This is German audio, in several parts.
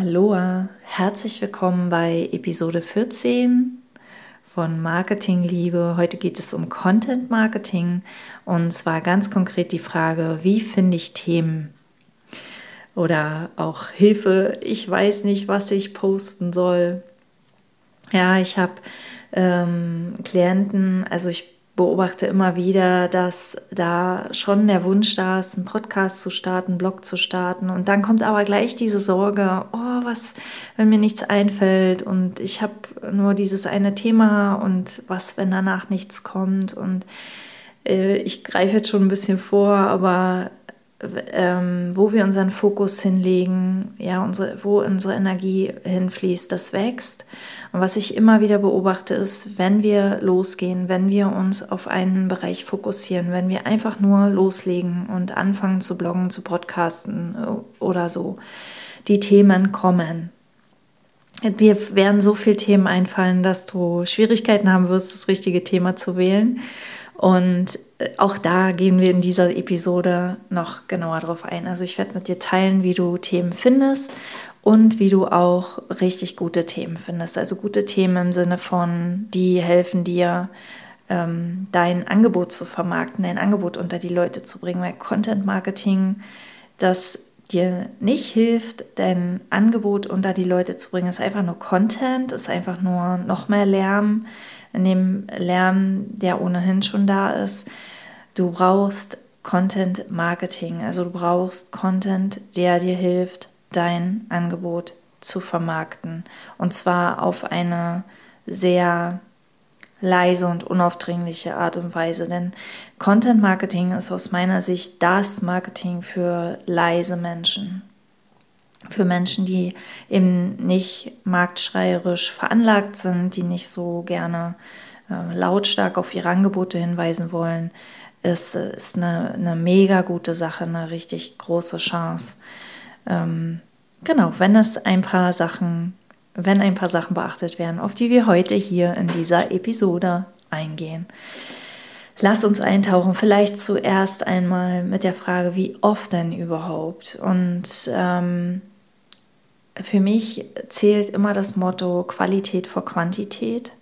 Aloha, herzlich willkommen bei Episode 14 von Marketing Liebe. Heute geht es um Content Marketing und zwar ganz konkret die Frage, wie finde ich Themen? Oder auch Hilfe, ich weiß nicht, was ich posten soll. Ja, ich habe ähm, Klienten, also ich beobachte immer wieder, dass da schon der Wunsch da ist, einen Podcast zu starten, einen Blog zu starten. Und dann kommt aber gleich diese Sorge, oh, was, wenn mir nichts einfällt und ich habe nur dieses eine Thema und was, wenn danach nichts kommt. Und äh, ich greife jetzt schon ein bisschen vor, aber ähm, wo wir unseren Fokus hinlegen, ja, unsere, wo unsere Energie hinfließt, das wächst. Und was ich immer wieder beobachte, ist, wenn wir losgehen, wenn wir uns auf einen Bereich fokussieren, wenn wir einfach nur loslegen und anfangen zu bloggen, zu podcasten äh, oder so, die Themen kommen. Dir werden so viele Themen einfallen, dass du Schwierigkeiten haben wirst, das richtige Thema zu wählen. Und auch da gehen wir in dieser Episode noch genauer drauf ein. Also ich werde mit dir teilen, wie du Themen findest und wie du auch richtig gute Themen findest. Also gute Themen im Sinne von, die helfen dir, ähm, dein Angebot zu vermarkten, dein Angebot unter die Leute zu bringen. Weil Content Marketing, das dir nicht hilft, dein Angebot unter die Leute zu bringen, ist einfach nur Content, ist einfach nur noch mehr Lärm in dem Lärm, der ohnehin schon da ist. Du brauchst Content Marketing, also du brauchst Content, der dir hilft, dein Angebot zu vermarkten. Und zwar auf eine sehr leise und unaufdringliche Art und Weise. Denn Content Marketing ist aus meiner Sicht das Marketing für leise Menschen für Menschen, die eben nicht marktschreierisch veranlagt sind, die nicht so gerne äh, lautstark auf ihre Angebote hinweisen wollen, ist, ist eine, eine mega gute Sache, eine richtig große Chance. Ähm, genau, wenn es ein paar Sachen, wenn ein paar Sachen beachtet werden, auf die wir heute hier in dieser Episode eingehen. Lass uns eintauchen, vielleicht zuerst einmal mit der Frage, wie oft denn überhaupt? Und ähm, für mich zählt immer das Motto Qualität vor Quantität.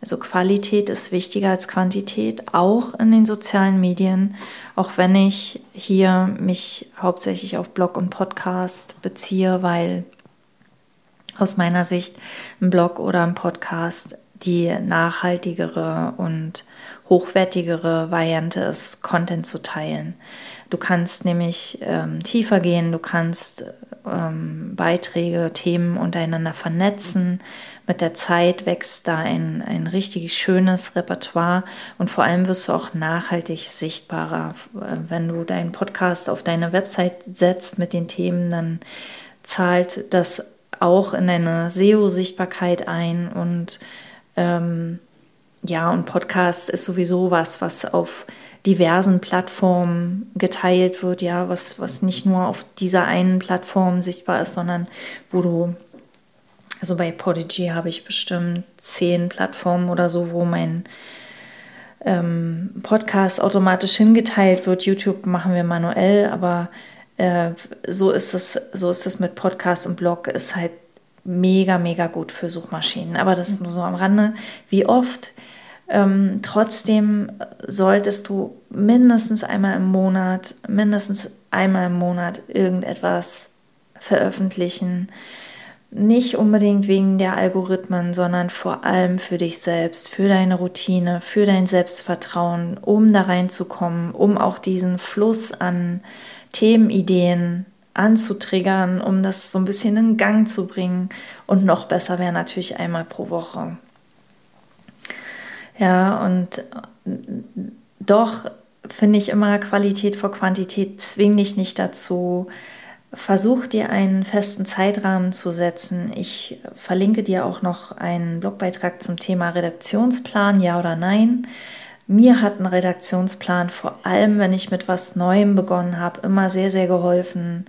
Also Qualität ist wichtiger als Quantität, auch in den sozialen Medien, auch wenn ich hier mich hauptsächlich auf Blog und Podcast beziehe, weil aus meiner Sicht ein Blog oder ein Podcast die nachhaltigere und hochwertigere Variante ist, Content zu teilen. Du kannst nämlich ähm, tiefer gehen, du kannst ähm, Beiträge, Themen untereinander vernetzen. Mit der Zeit wächst da ein, ein richtig schönes Repertoire und vor allem wirst du auch nachhaltig sichtbarer. Äh, wenn du deinen Podcast auf deine Website setzt mit den Themen, dann zahlt das auch in deine SEO-Sichtbarkeit ein und ähm, ja, und Podcast ist sowieso was, was auf diversen Plattformen geteilt wird, ja, was, was nicht nur auf dieser einen Plattform sichtbar ist, sondern wo du, also bei Podigy habe ich bestimmt zehn Plattformen oder so, wo mein ähm, Podcast automatisch hingeteilt wird. YouTube machen wir manuell, aber äh, so ist es, so ist es mit Podcast und Blog, ist halt mega, mega gut für Suchmaschinen. Aber das nur so am Rande. Wie oft ähm, trotzdem solltest du mindestens einmal im Monat, mindestens einmal im Monat irgendetwas veröffentlichen. Nicht unbedingt wegen der Algorithmen, sondern vor allem für dich selbst, für deine Routine, für dein Selbstvertrauen, um da reinzukommen, um auch diesen Fluss an Themenideen anzutriggern, um das so ein bisschen in Gang zu bringen. Und noch besser wäre natürlich einmal pro Woche. Ja, und doch finde ich immer Qualität vor Quantität, zwing dich nicht dazu. Versuch dir einen festen Zeitrahmen zu setzen. Ich verlinke dir auch noch einen Blogbeitrag zum Thema Redaktionsplan, ja oder nein. Mir hat ein Redaktionsplan, vor allem wenn ich mit was Neuem begonnen habe, immer sehr, sehr geholfen,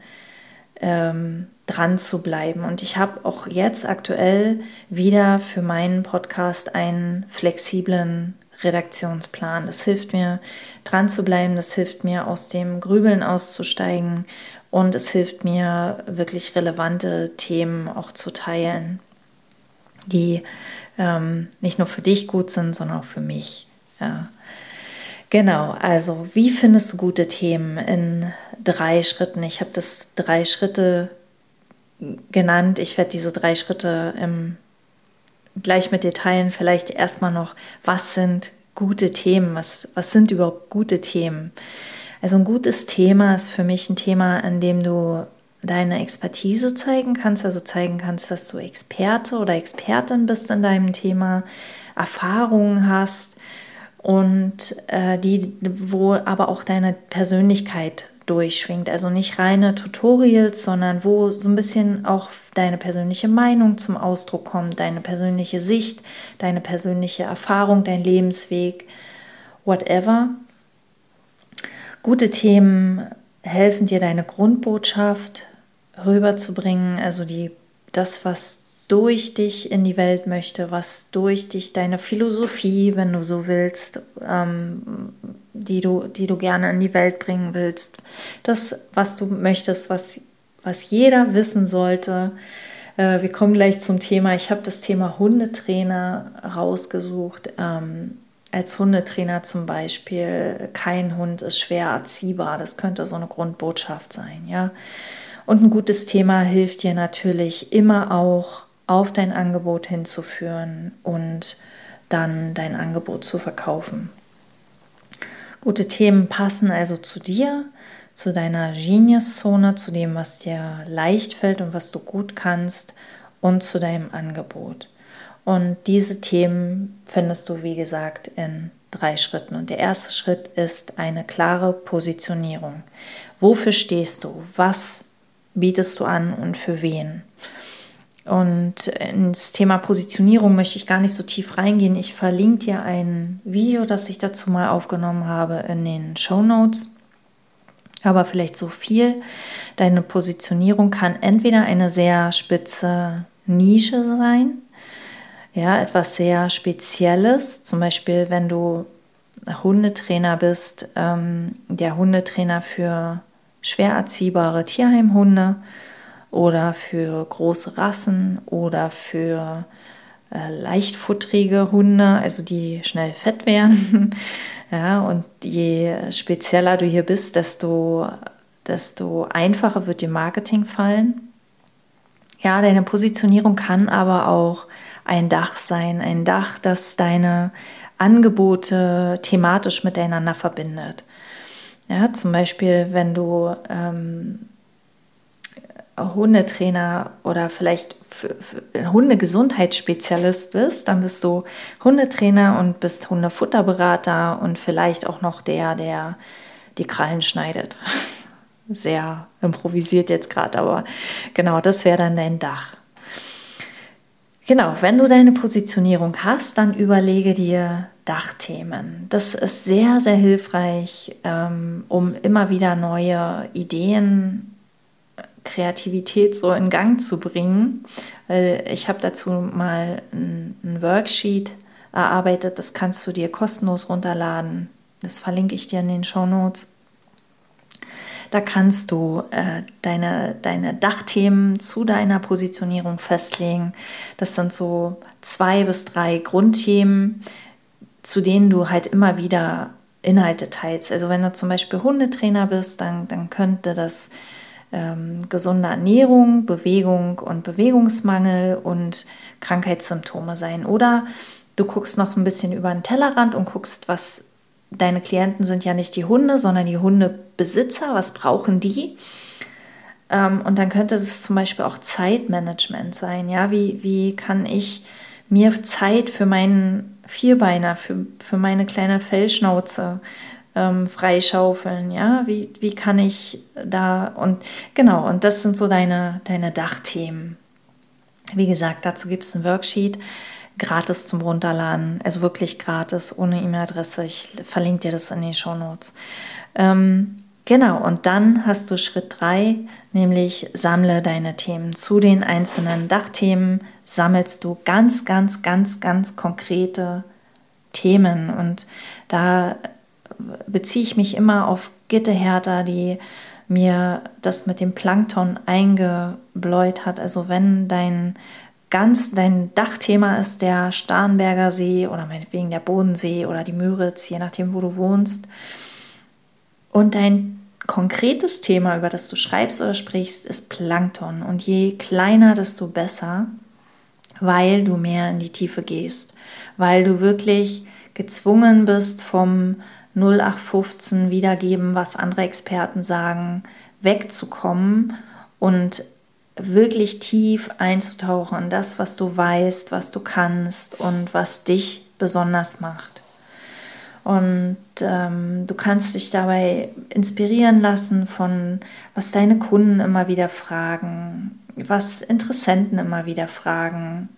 ähm, dran zu bleiben. Und ich habe auch jetzt aktuell wieder für meinen Podcast einen flexiblen Redaktionsplan. Das hilft mir, dran zu bleiben, das hilft mir, aus dem Grübeln auszusteigen und es hilft mir, wirklich relevante Themen auch zu teilen, die ähm, nicht nur für dich gut sind, sondern auch für mich. Ja. Genau, also wie findest du gute Themen in drei Schritten? Ich habe das drei Schritte genannt. Ich werde diese drei Schritte im, gleich mit dir teilen. Vielleicht erstmal noch, was sind gute Themen? Was, was sind überhaupt gute Themen? Also ein gutes Thema ist für mich ein Thema, in dem du deine Expertise zeigen kannst, also zeigen kannst, dass du Experte oder Expertin bist in deinem Thema, Erfahrungen hast und äh, die, wo aber auch deine Persönlichkeit durchschwingt. Also nicht reine Tutorials, sondern wo so ein bisschen auch deine persönliche Meinung zum Ausdruck kommt, deine persönliche Sicht, deine persönliche Erfahrung, dein Lebensweg, whatever. Gute Themen helfen dir, deine Grundbotschaft rüberzubringen, also die, das, was durch dich in die Welt möchte, was durch dich deine Philosophie, wenn du so willst, ähm, die, du, die du gerne in die Welt bringen willst, das, was du möchtest, was, was jeder wissen sollte. Äh, wir kommen gleich zum Thema. Ich habe das Thema Hundetrainer rausgesucht. Ähm, als Hundetrainer zum Beispiel, kein Hund ist schwer erziehbar. Das könnte so eine Grundbotschaft sein, ja. Und ein gutes Thema hilft dir natürlich immer auch auf dein Angebot hinzuführen und dann dein Angebot zu verkaufen. Gute Themen passen also zu dir, zu deiner Genius-Zone, zu dem, was dir leicht fällt und was du gut kannst und zu deinem Angebot. Und diese Themen findest du, wie gesagt, in drei Schritten. Und der erste Schritt ist eine klare Positionierung. Wofür stehst du? Was bietest du an und für wen? Und ins Thema Positionierung möchte ich gar nicht so tief reingehen. Ich verlinke dir ein Video, das ich dazu mal aufgenommen habe in den Show Notes. Aber vielleicht so viel. Deine Positionierung kann entweder eine sehr spitze Nische sein, ja, etwas sehr Spezielles. Zum Beispiel, wenn du Hundetrainer bist, ähm, der Hundetrainer für schwer erziehbare Tierheimhunde oder für große Rassen oder für äh, leichtfutterige Hunde, also die schnell fett werden. ja, und je spezieller du hier bist, desto, desto einfacher wird dir Marketing fallen. Ja, deine Positionierung kann aber auch ein Dach sein, ein Dach, das deine Angebote thematisch miteinander verbindet. Ja, zum Beispiel, wenn du ähm, Hundetrainer oder vielleicht Hundegesundheitsspezialist bist, dann bist du Hundetrainer und bist Hundefutterberater und vielleicht auch noch der, der die Krallen schneidet. Sehr improvisiert jetzt gerade, aber genau, das wäre dann dein Dach. Genau, wenn du deine Positionierung hast, dann überlege dir Dachthemen. Das ist sehr, sehr hilfreich, ähm, um immer wieder neue Ideen Kreativität so in Gang zu bringen. Ich habe dazu mal ein, ein Worksheet erarbeitet, das kannst du dir kostenlos runterladen. Das verlinke ich dir in den Show Notes. Da kannst du äh, deine, deine Dachthemen zu deiner Positionierung festlegen. Das sind so zwei bis drei Grundthemen, zu denen du halt immer wieder Inhalte teilst. Also wenn du zum Beispiel Hundetrainer bist, dann, dann könnte das ähm, gesunde Ernährung, Bewegung und Bewegungsmangel und Krankheitssymptome sein. Oder du guckst noch ein bisschen über den Tellerrand und guckst, was deine Klienten sind ja nicht die Hunde, sondern die Hundebesitzer. Was brauchen die? Ähm, und dann könnte es zum Beispiel auch Zeitmanagement sein. Ja, wie, wie kann ich mir Zeit für meinen Vierbeiner, für, für meine kleine Fellschnauze ähm, freischaufeln, ja, wie, wie kann ich da und genau, und das sind so deine, deine Dachthemen. Wie gesagt, dazu gibt es ein Worksheet, gratis zum Runterladen, also wirklich gratis, ohne E-Mail-Adresse. Ich verlinke dir das in den Show Notes. Ähm, genau, und dann hast du Schritt 3, nämlich sammle deine Themen. Zu den einzelnen Dachthemen sammelst du ganz, ganz, ganz, ganz konkrete Themen. Und da beziehe ich mich immer auf Gitte Hertha, die mir das mit dem Plankton eingebläut hat. Also wenn dein ganz dein Dachthema ist der Starnberger See oder meinetwegen der Bodensee oder die Müritz, je nachdem, wo du wohnst. Und dein konkretes Thema, über das du schreibst oder sprichst, ist Plankton. Und je kleiner, desto besser, weil du mehr in die Tiefe gehst, weil du wirklich gezwungen bist vom 0815 wiedergeben, was andere Experten sagen, wegzukommen und wirklich tief einzutauchen in das, was du weißt, was du kannst und was dich besonders macht. Und ähm, du kannst dich dabei inspirieren lassen von, was deine Kunden immer wieder fragen, was Interessenten immer wieder fragen,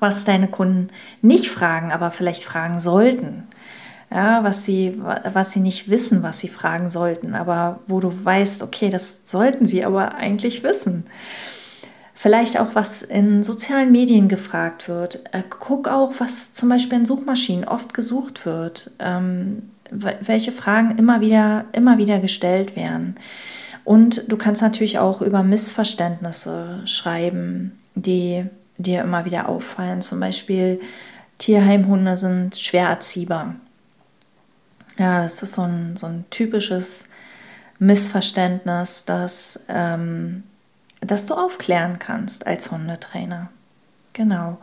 was deine Kunden nicht fragen, aber vielleicht fragen sollten ja, was sie, was sie nicht wissen, was sie fragen sollten, aber wo du weißt, okay, das sollten sie aber eigentlich wissen. Vielleicht auch, was in sozialen Medien gefragt wird. Äh, guck auch, was zum Beispiel in Suchmaschinen oft gesucht wird, ähm, welche Fragen immer wieder, immer wieder gestellt werden. Und du kannst natürlich auch über Missverständnisse schreiben, die dir immer wieder auffallen. Zum Beispiel, Tierheimhunde sind schwer erziehbar. Ja, das ist so ein, so ein typisches Missverständnis, das, ähm, das du aufklären kannst als Hundetrainer. Genau.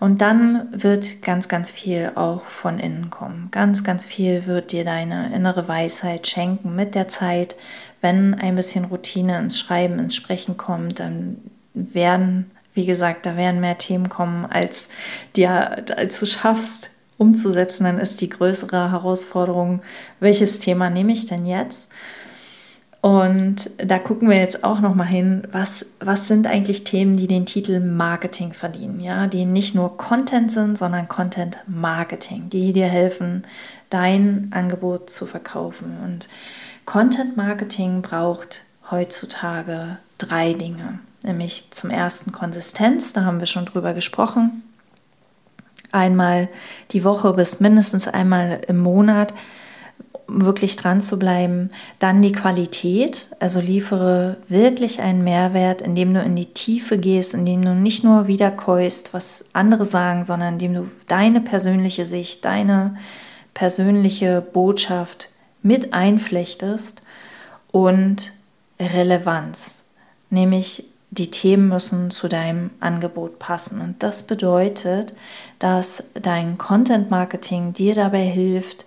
Und dann wird ganz, ganz viel auch von innen kommen. Ganz, ganz viel wird dir deine innere Weisheit schenken mit der Zeit. Wenn ein bisschen Routine ins Schreiben, ins Sprechen kommt, dann werden, wie gesagt, da werden mehr Themen kommen, als, dir, als du schaffst, umzusetzen, dann ist die größere Herausforderung, welches Thema nehme ich denn jetzt? Und da gucken wir jetzt auch noch mal hin, was, was sind eigentlich Themen, die den Titel Marketing verdienen, ja, die nicht nur Content sind, sondern Content Marketing, die dir helfen, dein Angebot zu verkaufen. Und Content Marketing braucht heutzutage drei Dinge, nämlich zum ersten Konsistenz, da haben wir schon drüber gesprochen einmal die Woche bis mindestens einmal im Monat wirklich dran zu bleiben. Dann die Qualität, also liefere wirklich einen Mehrwert, indem du in die Tiefe gehst, indem du nicht nur wiederkäust, was andere sagen, sondern indem du deine persönliche Sicht, deine persönliche Botschaft mit einflechtest und Relevanz, nämlich die Themen müssen zu deinem Angebot passen. Und das bedeutet, dass dein Content Marketing dir dabei hilft,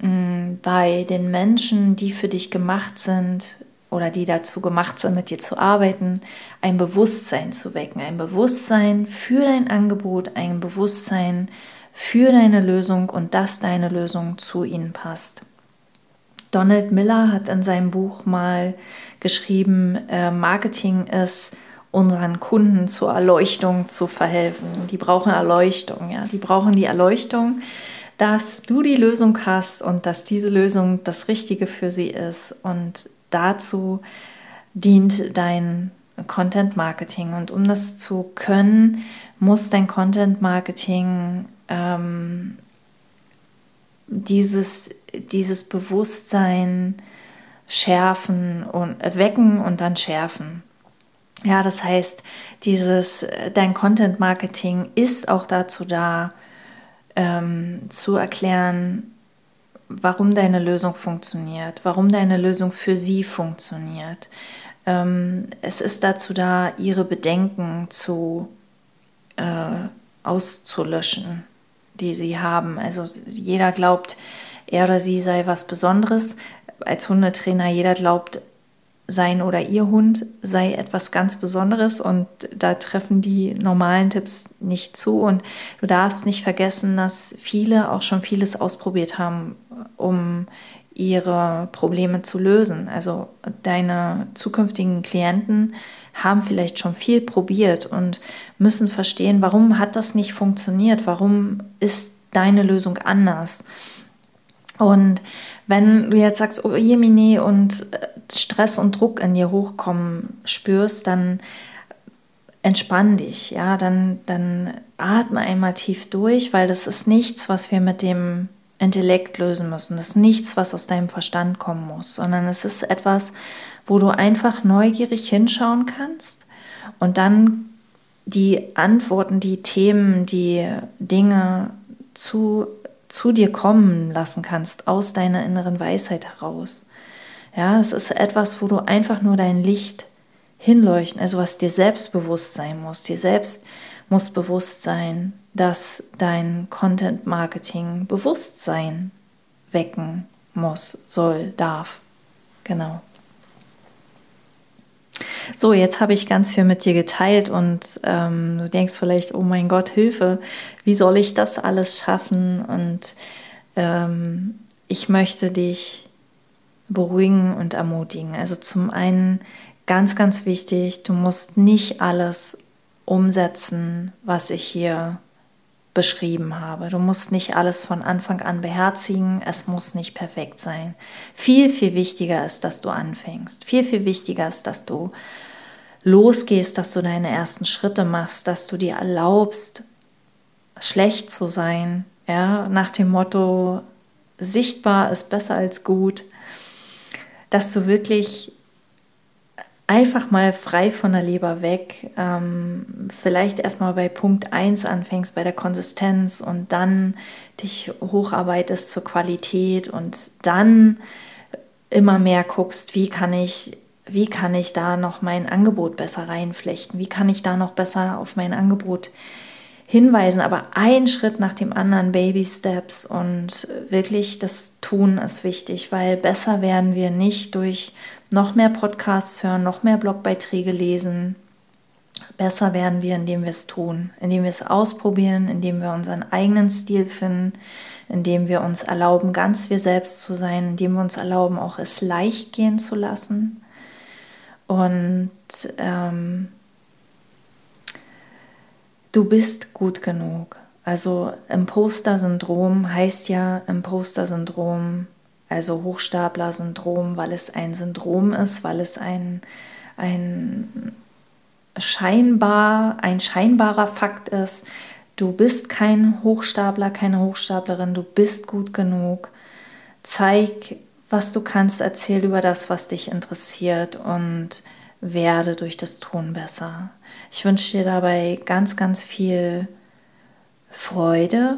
mm, bei den Menschen, die für dich gemacht sind oder die dazu gemacht sind, mit dir zu arbeiten, ein Bewusstsein zu wecken. Ein Bewusstsein für dein Angebot, ein Bewusstsein für deine Lösung und dass deine Lösung zu ihnen passt. Donald Miller hat in seinem Buch mal geschrieben, äh, Marketing ist unseren Kunden zur Erleuchtung zu verhelfen. Die brauchen Erleuchtung, ja, die brauchen die Erleuchtung, dass du die Lösung hast und dass diese Lösung das Richtige für sie ist. Und dazu dient dein Content Marketing. Und um das zu können, muss dein Content Marketing ähm, dieses, dieses Bewusstsein schärfen und wecken und dann schärfen. Ja, das heißt, dieses dein Content Marketing ist auch dazu da, ähm, zu erklären, warum deine Lösung funktioniert, warum deine Lösung für sie funktioniert. Ähm, es ist dazu da, ihre Bedenken zu äh, auszulöschen die sie haben. Also jeder glaubt, er oder sie sei was Besonderes. Als Hundetrainer, jeder glaubt, sein oder ihr Hund sei etwas ganz Besonderes und da treffen die normalen Tipps nicht zu. Und du darfst nicht vergessen, dass viele auch schon vieles ausprobiert haben, um ihre Probleme zu lösen. Also deine zukünftigen Klienten haben vielleicht schon viel probiert und müssen verstehen, warum hat das nicht funktioniert, warum ist deine Lösung anders. Und wenn du jetzt sagst, oh Jemine und äh, Stress und Druck in dir hochkommen spürst, dann entspann dich, ja, dann, dann atme einmal tief durch, weil das ist nichts, was wir mit dem Intellekt lösen müssen. Das ist nichts, was aus deinem Verstand kommen muss, sondern es ist etwas, wo du einfach neugierig hinschauen kannst und dann die Antworten, die Themen, die Dinge zu, zu dir kommen lassen kannst, aus deiner inneren Weisheit heraus. Ja, es ist etwas, wo du einfach nur dein Licht hinleuchten, also was dir selbst bewusst sein muss. Dir selbst muss bewusst sein, dass dein Content Marketing Bewusstsein wecken muss, soll, darf. Genau. So, jetzt habe ich ganz viel mit dir geteilt und ähm, du denkst vielleicht, oh mein Gott, Hilfe, wie soll ich das alles schaffen? Und ähm, ich möchte dich beruhigen und ermutigen. Also zum einen ganz, ganz wichtig, du musst nicht alles umsetzen, was ich hier beschrieben habe. Du musst nicht alles von Anfang an beherzigen, es muss nicht perfekt sein. Viel, viel wichtiger ist, dass du anfängst. Viel, viel wichtiger ist, dass du losgehst, dass du deine ersten Schritte machst, dass du dir erlaubst, schlecht zu sein, ja, nach dem Motto, sichtbar ist besser als gut, dass du wirklich einfach mal frei von der Leber weg, ähm, vielleicht erstmal bei Punkt 1 anfängst, bei der Konsistenz und dann dich hocharbeitest zur Qualität und dann immer mehr guckst, wie kann ich, wie kann ich da noch mein Angebot besser reinflechten, wie kann ich da noch besser auf mein Angebot hinweisen, aber ein Schritt nach dem anderen, Baby Steps und wirklich das Tun ist wichtig, weil besser werden wir nicht durch noch mehr Podcasts hören, noch mehr Blogbeiträge lesen. Besser werden wir, indem wir es tun, indem wir es ausprobieren, indem wir unseren eigenen Stil finden, indem wir uns erlauben, ganz wir selbst zu sein, indem wir uns erlauben, auch es leicht gehen zu lassen. Und ähm, du bist gut genug. Also Imposter-Syndrom heißt ja Imposter-Syndrom also Hochstapler-Syndrom, weil es ein Syndrom ist, weil es ein, ein scheinbar, ein scheinbarer Fakt ist. Du bist kein Hochstapler, keine Hochstaplerin, du bist gut genug. Zeig, was du kannst, erzähl über das, was dich interessiert und werde durch das Tun besser. Ich wünsche dir dabei ganz, ganz viel Freude.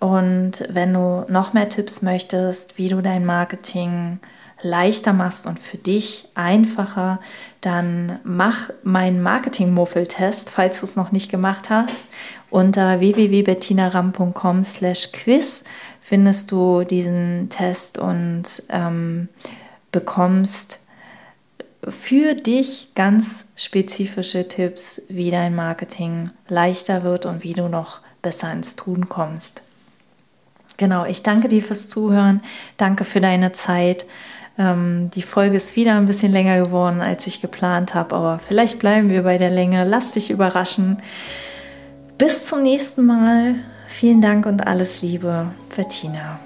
Und wenn du noch mehr Tipps möchtest, wie du dein Marketing leichter machst und für dich einfacher, dann mach meinen Marketing-Muffel-Test, falls du es noch nicht gemacht hast. Unter www.bettinaram.com/quiz findest du diesen Test und ähm, bekommst für dich ganz spezifische Tipps, wie dein Marketing leichter wird und wie du noch besser ins Tun kommst. Genau, ich danke dir fürs Zuhören. Danke für deine Zeit. Ähm, die Folge ist wieder ein bisschen länger geworden, als ich geplant habe, aber vielleicht bleiben wir bei der Länge. Lass dich überraschen. Bis zum nächsten Mal. Vielen Dank und alles Liebe, Bettina.